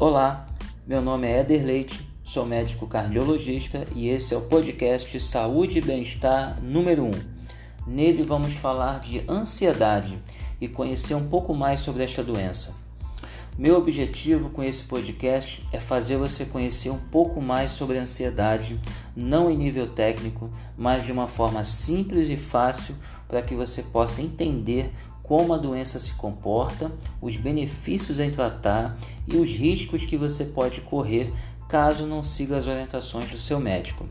Olá, meu nome é Eder Leite, sou médico cardiologista e esse é o podcast Saúde e Bem-Estar número 1. Nele vamos falar de ansiedade e conhecer um pouco mais sobre esta doença. Meu objetivo com esse podcast é fazer você conhecer um pouco mais sobre a ansiedade, não em nível técnico, mas de uma forma simples e fácil para que você possa entender como a doença se comporta, os benefícios em tratar e os riscos que você pode correr caso não siga as orientações do seu médico.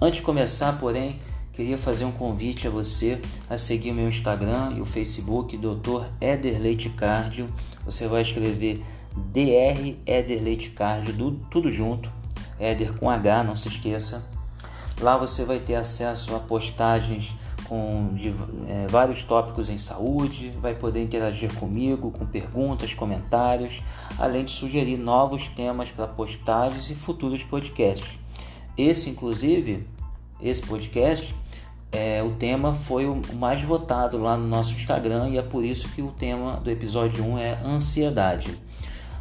Antes de começar, porém, queria fazer um convite a você a seguir meu Instagram e o Facebook, Dr. Eder Leite Cardio. Você vai escrever Dr. Eder Leite Cardio, tudo junto, Eder com H, não se esqueça. Lá você vai ter acesso a postagens com de, é, vários tópicos em saúde, vai poder interagir comigo com perguntas, comentários, além de sugerir novos temas para postagens e futuros podcasts. Esse, inclusive, esse podcast, é, o tema foi o mais votado lá no nosso Instagram e é por isso que o tema do episódio 1 é ansiedade.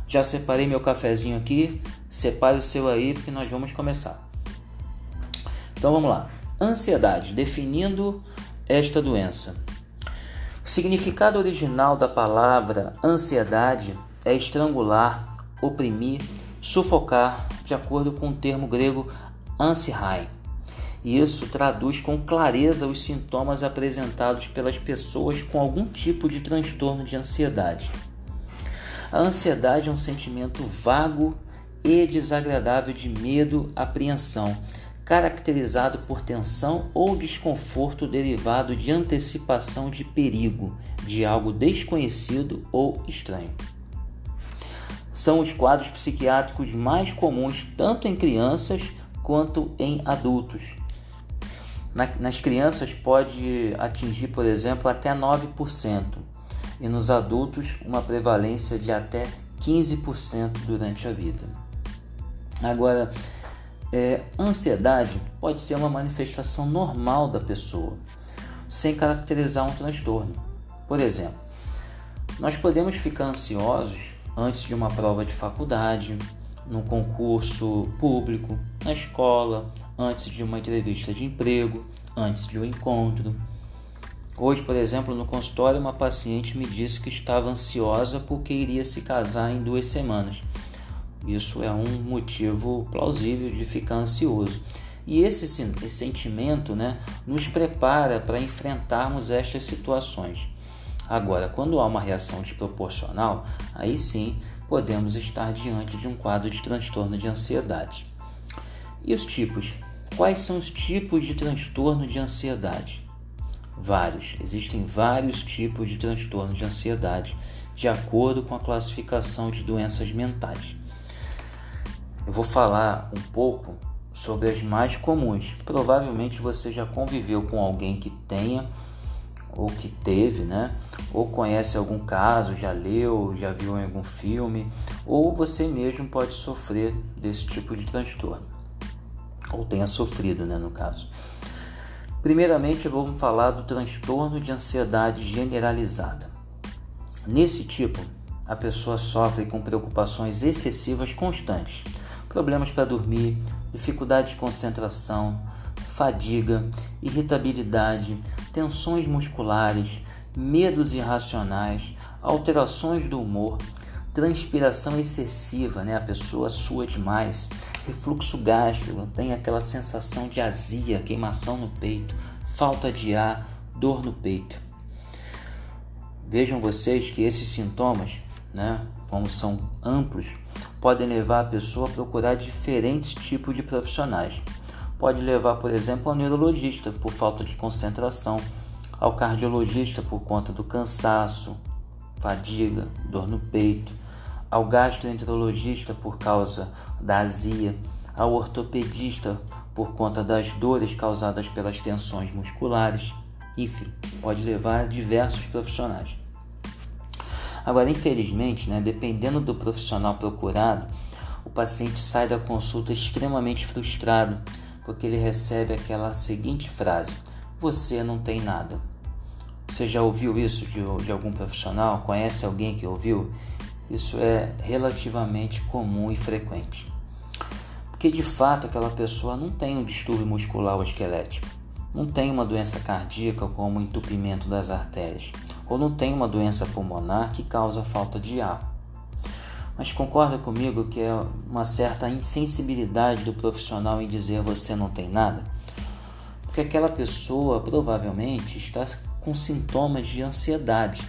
Já separei meu cafezinho aqui, separe o seu aí porque nós vamos começar. Então vamos lá. Ansiedade, definindo esta doença. O significado original da palavra ansiedade é estrangular, oprimir, sufocar, de acordo com o termo grego ansiai. E isso traduz com clareza os sintomas apresentados pelas pessoas com algum tipo de transtorno de ansiedade. A ansiedade é um sentimento vago e desagradável de medo, apreensão caracterizado por tensão ou desconforto derivado de antecipação de perigo, de algo desconhecido ou estranho. São os quadros psiquiátricos mais comuns tanto em crianças quanto em adultos. nas crianças pode atingir, por exemplo, até 9%, e nos adultos uma prevalência de até 15% durante a vida. Agora, é, ansiedade pode ser uma manifestação normal da pessoa, sem caracterizar um transtorno. Por exemplo, nós podemos ficar ansiosos antes de uma prova de faculdade, no concurso público, na escola, antes de uma entrevista de emprego, antes de um encontro. Hoje, por exemplo, no consultório, uma paciente me disse que estava ansiosa porque iria se casar em duas semanas. Isso é um motivo plausível de ficar ansioso. E esse, esse sentimento né, nos prepara para enfrentarmos estas situações. Agora, quando há uma reação desproporcional, aí sim podemos estar diante de um quadro de transtorno de ansiedade. E os tipos? Quais são os tipos de transtorno de ansiedade? Vários. Existem vários tipos de transtorno de ansiedade, de acordo com a classificação de doenças mentais eu vou falar um pouco sobre as mais comuns. Provavelmente você já conviveu com alguém que tenha ou que teve, né? Ou conhece algum caso, já leu, já viu em algum filme, ou você mesmo pode sofrer desse tipo de transtorno. Ou tenha sofrido, né, no caso. Primeiramente, vamos falar do transtorno de ansiedade generalizada. Nesse tipo, a pessoa sofre com preocupações excessivas constantes problemas para dormir, dificuldade de concentração, fadiga, irritabilidade, tensões musculares, medos irracionais, alterações do humor, transpiração excessiva, né? A pessoa sua demais, refluxo gástrico, tem aquela sensação de azia, queimação no peito, falta de ar, dor no peito. Vejam vocês que esses sintomas, né, como são amplos, podem levar a pessoa a procurar diferentes tipos de profissionais. Pode levar, por exemplo, ao neurologista por falta de concentração, ao cardiologista por conta do cansaço, fadiga, dor no peito, ao gastroenterologista por causa da azia, ao ortopedista por conta das dores causadas pelas tensões musculares. Enfim, pode levar a diversos profissionais. Agora, infelizmente, né, dependendo do profissional procurado, o paciente sai da consulta extremamente frustrado porque ele recebe aquela seguinte frase: Você não tem nada. Você já ouviu isso de, de algum profissional? Conhece alguém que ouviu? isso é relativamente comum e frequente. Porque de fato aquela pessoa não tem um distúrbio muscular ou esquelético, não tem uma doença cardíaca como entupimento das artérias, ou não tem uma doença pulmonar que causa falta de ar. Mas concorda comigo que é uma certa insensibilidade do profissional em dizer você não tem nada? Porque aquela pessoa provavelmente está com sintomas de ansiedade.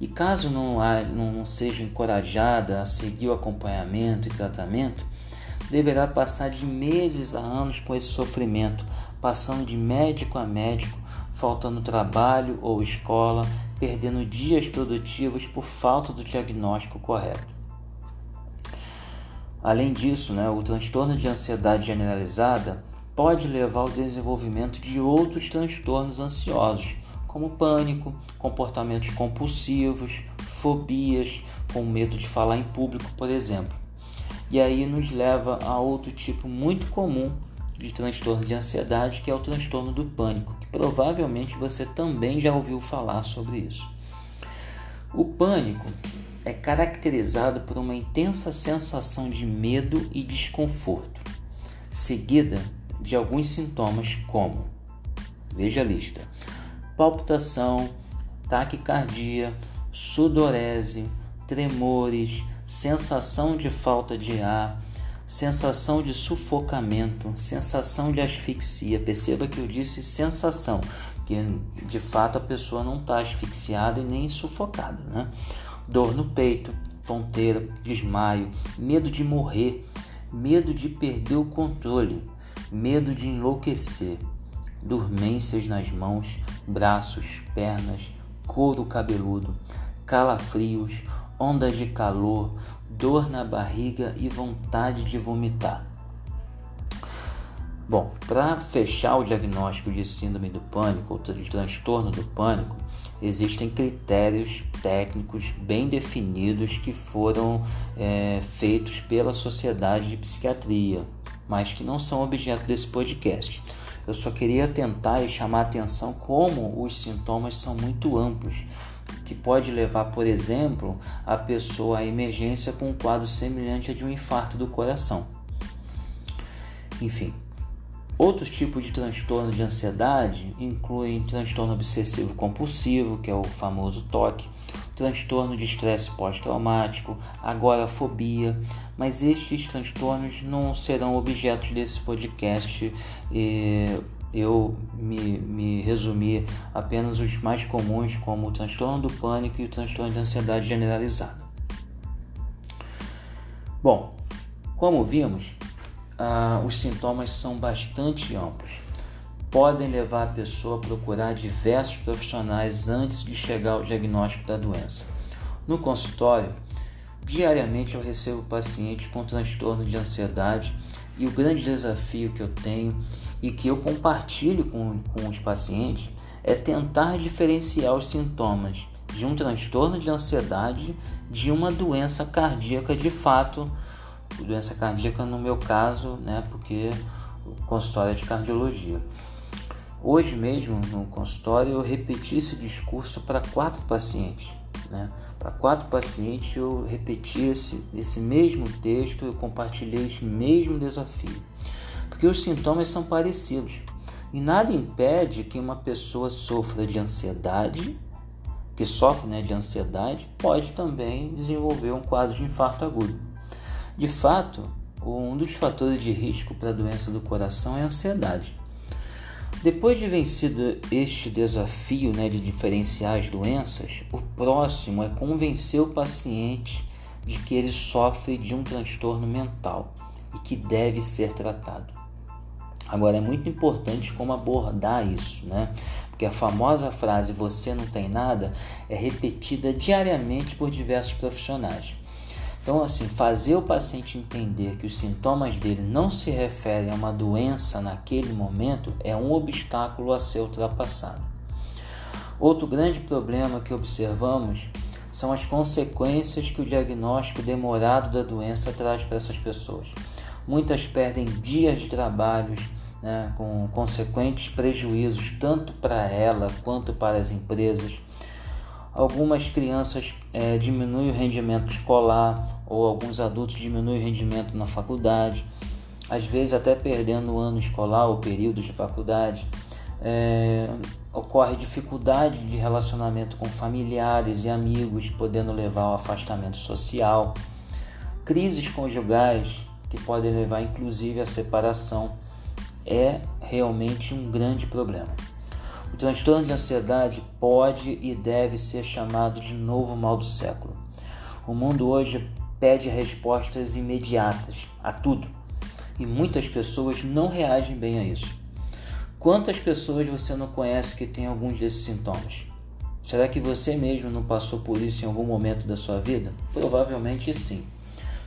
E caso não, não seja encorajada a seguir o acompanhamento e tratamento, deverá passar de meses a anos com esse sofrimento, passando de médico a médico, faltando trabalho ou escola, perdendo dias produtivos por falta do diagnóstico correto. Além disso, né, o transtorno de ansiedade generalizada pode levar ao desenvolvimento de outros transtornos ansiosos, como pânico, comportamentos compulsivos, fobias, com medo de falar em público, por exemplo. E aí nos leva a outro tipo muito comum de transtorno de ansiedade, que é o transtorno do pânico, que provavelmente você também já ouviu falar sobre isso. O pânico é caracterizado por uma intensa sensação de medo e desconforto, seguida de alguns sintomas como: veja a lista, palpitação, taquicardia, sudorese, tremores, sensação de falta de ar, sensação de sufocamento, sensação de asfixia. Perceba que eu disse sensação, que de fato a pessoa não está asfixiada e nem sufocada, né? dor no peito, tonteira, desmaio, medo de morrer, medo de perder o controle, medo de enlouquecer, dormências nas mãos, braços, pernas, couro cabeludo, calafrios, ondas de calor, dor na barriga e vontade de vomitar. Bom, para fechar o diagnóstico de síndrome do pânico ou de transtorno do pânico, existem critérios técnicos bem definidos que foram é, feitos pela Sociedade de Psiquiatria, mas que não são objeto desse podcast. Eu só queria tentar e chamar a atenção como os sintomas são muito amplos, que pode levar, por exemplo, a pessoa à emergência com um quadro semelhante a de um infarto do coração. Enfim, Outros tipos de transtorno de ansiedade incluem transtorno obsessivo compulsivo, que é o famoso TOC, transtorno de estresse pós-traumático, agorafobia, mas estes transtornos não serão objetos desse podcast. Eu me, me resumi apenas os mais comuns, como o transtorno do pânico e o transtorno de ansiedade generalizada. Bom, como vimos, ah, os sintomas são bastante amplos. Podem levar a pessoa a procurar diversos profissionais antes de chegar ao diagnóstico da doença. No consultório, diariamente eu recebo pacientes com transtorno de ansiedade e o grande desafio que eu tenho e que eu compartilho com, com os pacientes é tentar diferenciar os sintomas de um transtorno de ansiedade de uma doença cardíaca de fato doença cardíaca no meu caso, né, porque o consultório é de cardiologia. Hoje mesmo no consultório eu repeti esse discurso para quatro pacientes. Né? Para quatro pacientes eu repeti esse, esse mesmo texto, eu compartilhei esse mesmo desafio. Porque os sintomas são parecidos. E nada impede que uma pessoa sofra de ansiedade, que sofre né, de ansiedade, pode também desenvolver um quadro de infarto agudo. De fato, um dos fatores de risco para a doença do coração é a ansiedade. Depois de vencido este desafio né, de diferenciar as doenças, o próximo é convencer o paciente de que ele sofre de um transtorno mental e que deve ser tratado. Agora é muito importante como abordar isso, né? Porque a famosa frase você não tem nada é repetida diariamente por diversos profissionais. Então, assim, fazer o paciente entender que os sintomas dele não se referem a uma doença naquele momento é um obstáculo a ser ultrapassado. Outro grande problema que observamos são as consequências que o diagnóstico demorado da doença traz para essas pessoas. Muitas perdem dias de trabalhos, né, com consequentes prejuízos tanto para ela quanto para as empresas. Algumas crianças é, diminuem o rendimento escolar ou alguns adultos diminuem o rendimento na faculdade, às vezes até perdendo o ano escolar ou período de faculdade. É, ocorre dificuldade de relacionamento com familiares e amigos, podendo levar ao afastamento social, crises conjugais que podem levar inclusive à separação, é realmente um grande problema. O transtorno de ansiedade pode e deve ser chamado de novo mal do século. O mundo hoje pede respostas imediatas a tudo e muitas pessoas não reagem bem a isso. Quantas pessoas você não conhece que tem alguns desses sintomas? Será que você mesmo não passou por isso em algum momento da sua vida? Provavelmente sim.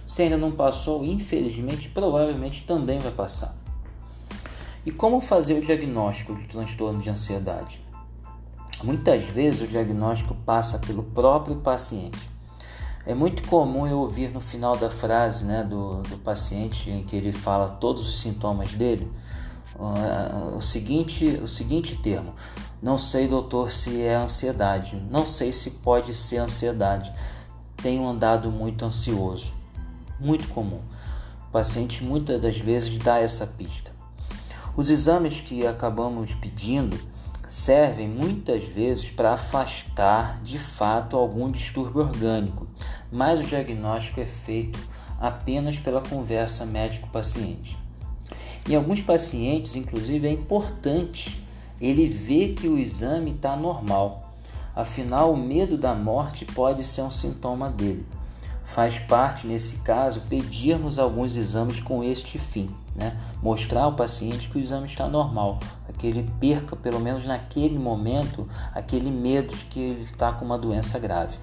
Se ainda não passou, infelizmente, provavelmente também vai passar. E como fazer o diagnóstico de transtorno de ansiedade? Muitas vezes o diagnóstico passa pelo próprio paciente. É muito comum eu ouvir no final da frase né, do, do paciente em que ele fala todos os sintomas dele uh, o, seguinte, o seguinte termo: Não sei, doutor, se é ansiedade, não sei se pode ser ansiedade, tenho andado muito ansioso. Muito comum. O paciente muitas das vezes dá essa pista. Os exames que acabamos pedindo servem muitas vezes para afastar de fato algum distúrbio orgânico, mas o diagnóstico é feito apenas pela conversa médico-paciente. Em alguns pacientes, inclusive, é importante ele ver que o exame está normal, afinal, o medo da morte pode ser um sintoma dele faz parte, nesse caso, pedirmos alguns exames com este fim, né? mostrar ao paciente que o exame está normal, que ele perca, pelo menos naquele momento, aquele medo de que ele está com uma doença grave.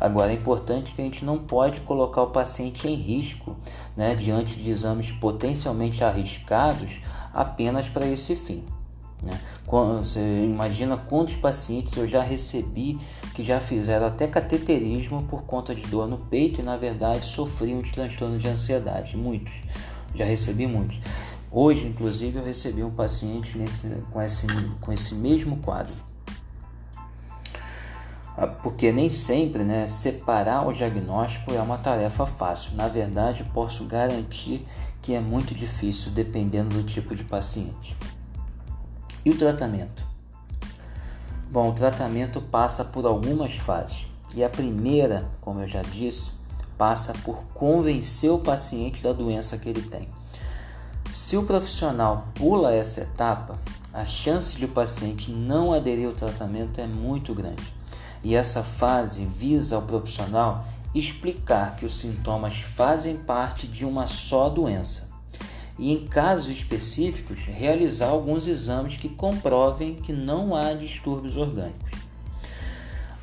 Agora, é importante que a gente não pode colocar o paciente em risco né? diante de exames potencialmente arriscados apenas para esse fim. Né? Você imagina quantos pacientes eu já recebi que já fizeram até cateterismo por conta de dor no peito e na verdade sofriam de transtorno de ansiedade. Muitos, já recebi muitos. Hoje, inclusive, eu recebi um paciente nesse, com, esse, com esse mesmo quadro. Ah, porque nem sempre né, separar o diagnóstico é uma tarefa fácil. Na verdade, posso garantir que é muito difícil dependendo do tipo de paciente. E o tratamento? Bom, o tratamento passa por algumas fases. E a primeira, como eu já disse, passa por convencer o paciente da doença que ele tem. Se o profissional pula essa etapa, a chance de o paciente não aderir ao tratamento é muito grande. E essa fase visa ao profissional explicar que os sintomas fazem parte de uma só doença e, em casos específicos, realizar alguns exames que comprovem que não há distúrbios orgânicos.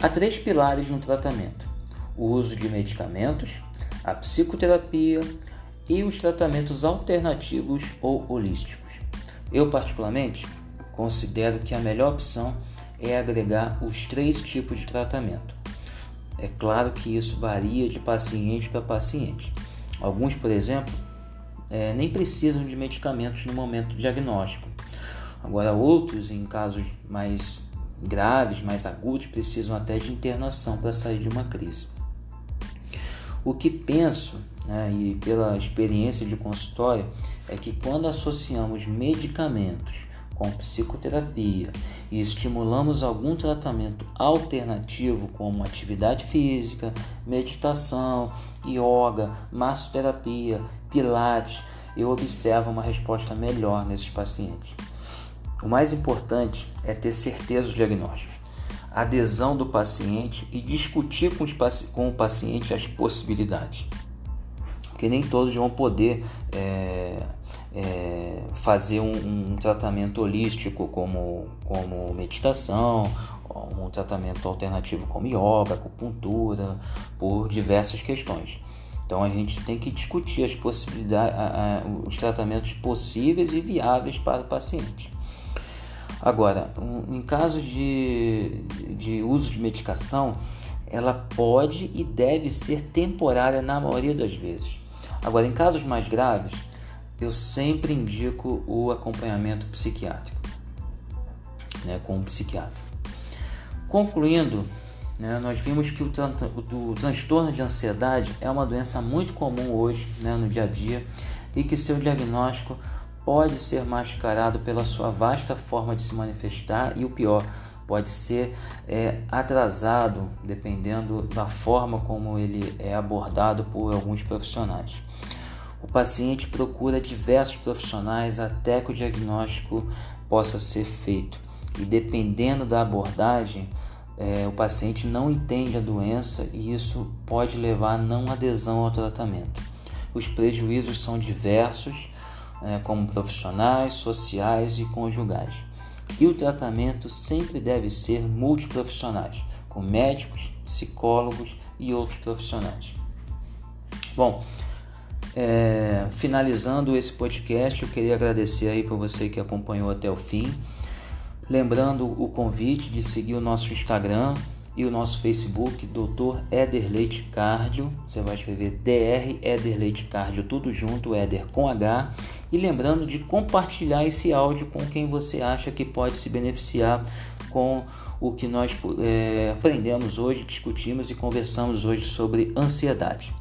Há três pilares no tratamento: o uso de medicamentos, a psicoterapia e os tratamentos alternativos ou holísticos. Eu, particularmente, considero que a melhor opção é agregar os três tipos de tratamento. É claro que isso varia de paciente para paciente. Alguns, por exemplo, é, nem precisam de medicamentos no momento diagnóstico. Agora, outros, em casos mais graves, mais agudos, precisam até de internação para sair de uma crise. O que penso, né, e pela experiência de consultório, é que quando associamos medicamentos com psicoterapia e estimulamos algum tratamento alternativo, como atividade física, meditação, yoga, massoterapia, pilates, eu observo uma resposta melhor nesses pacientes. O mais importante é ter certeza do diagnóstico, adesão do paciente e discutir com, com o paciente as possibilidades. Porque nem todos vão poder é, é, fazer um, um, tratamento holístico como, como meditação, um tratamento alternativo como yoga, acupuntura, por diversas questões. Então a gente tem que discutir as possibilidades, os tratamentos possíveis e viáveis para o paciente. Agora, em caso de, de uso de medicação, ela pode e deve ser temporária na maioria das vezes. Agora, em casos mais graves, eu sempre indico o acompanhamento psiquiátrico, né, com um psiquiatra. Concluindo, né, nós vimos que o, o, o, transtorno de ansiedade é uma doença muito comum hoje, né, no dia a dia, e que seu diagnóstico pode ser mascarado pela sua vasta forma de se manifestar e o pior, pode ser é, atrasado dependendo da forma como ele é abordado por alguns profissionais. O paciente procura diversos profissionais até que o diagnóstico possa ser feito e dependendo da abordagem é, o paciente não entende a doença e isso pode levar a não adesão ao tratamento. Os prejuízos são diversos, é, como profissionais, sociais e conjugais. E o tratamento sempre deve ser multiprofissionais, com médicos, psicólogos e outros profissionais. Bom, é, finalizando esse podcast, eu queria agradecer aí para você que acompanhou até o fim. Lembrando o convite de seguir o nosso Instagram e o nosso Facebook, Dr. Éder Leite Cardio. Você vai escrever DR Éder Leite Cardio, tudo junto, Éder com H. E lembrando de compartilhar esse áudio com quem você acha que pode se beneficiar com o que nós é, aprendemos hoje, discutimos e conversamos hoje sobre ansiedade.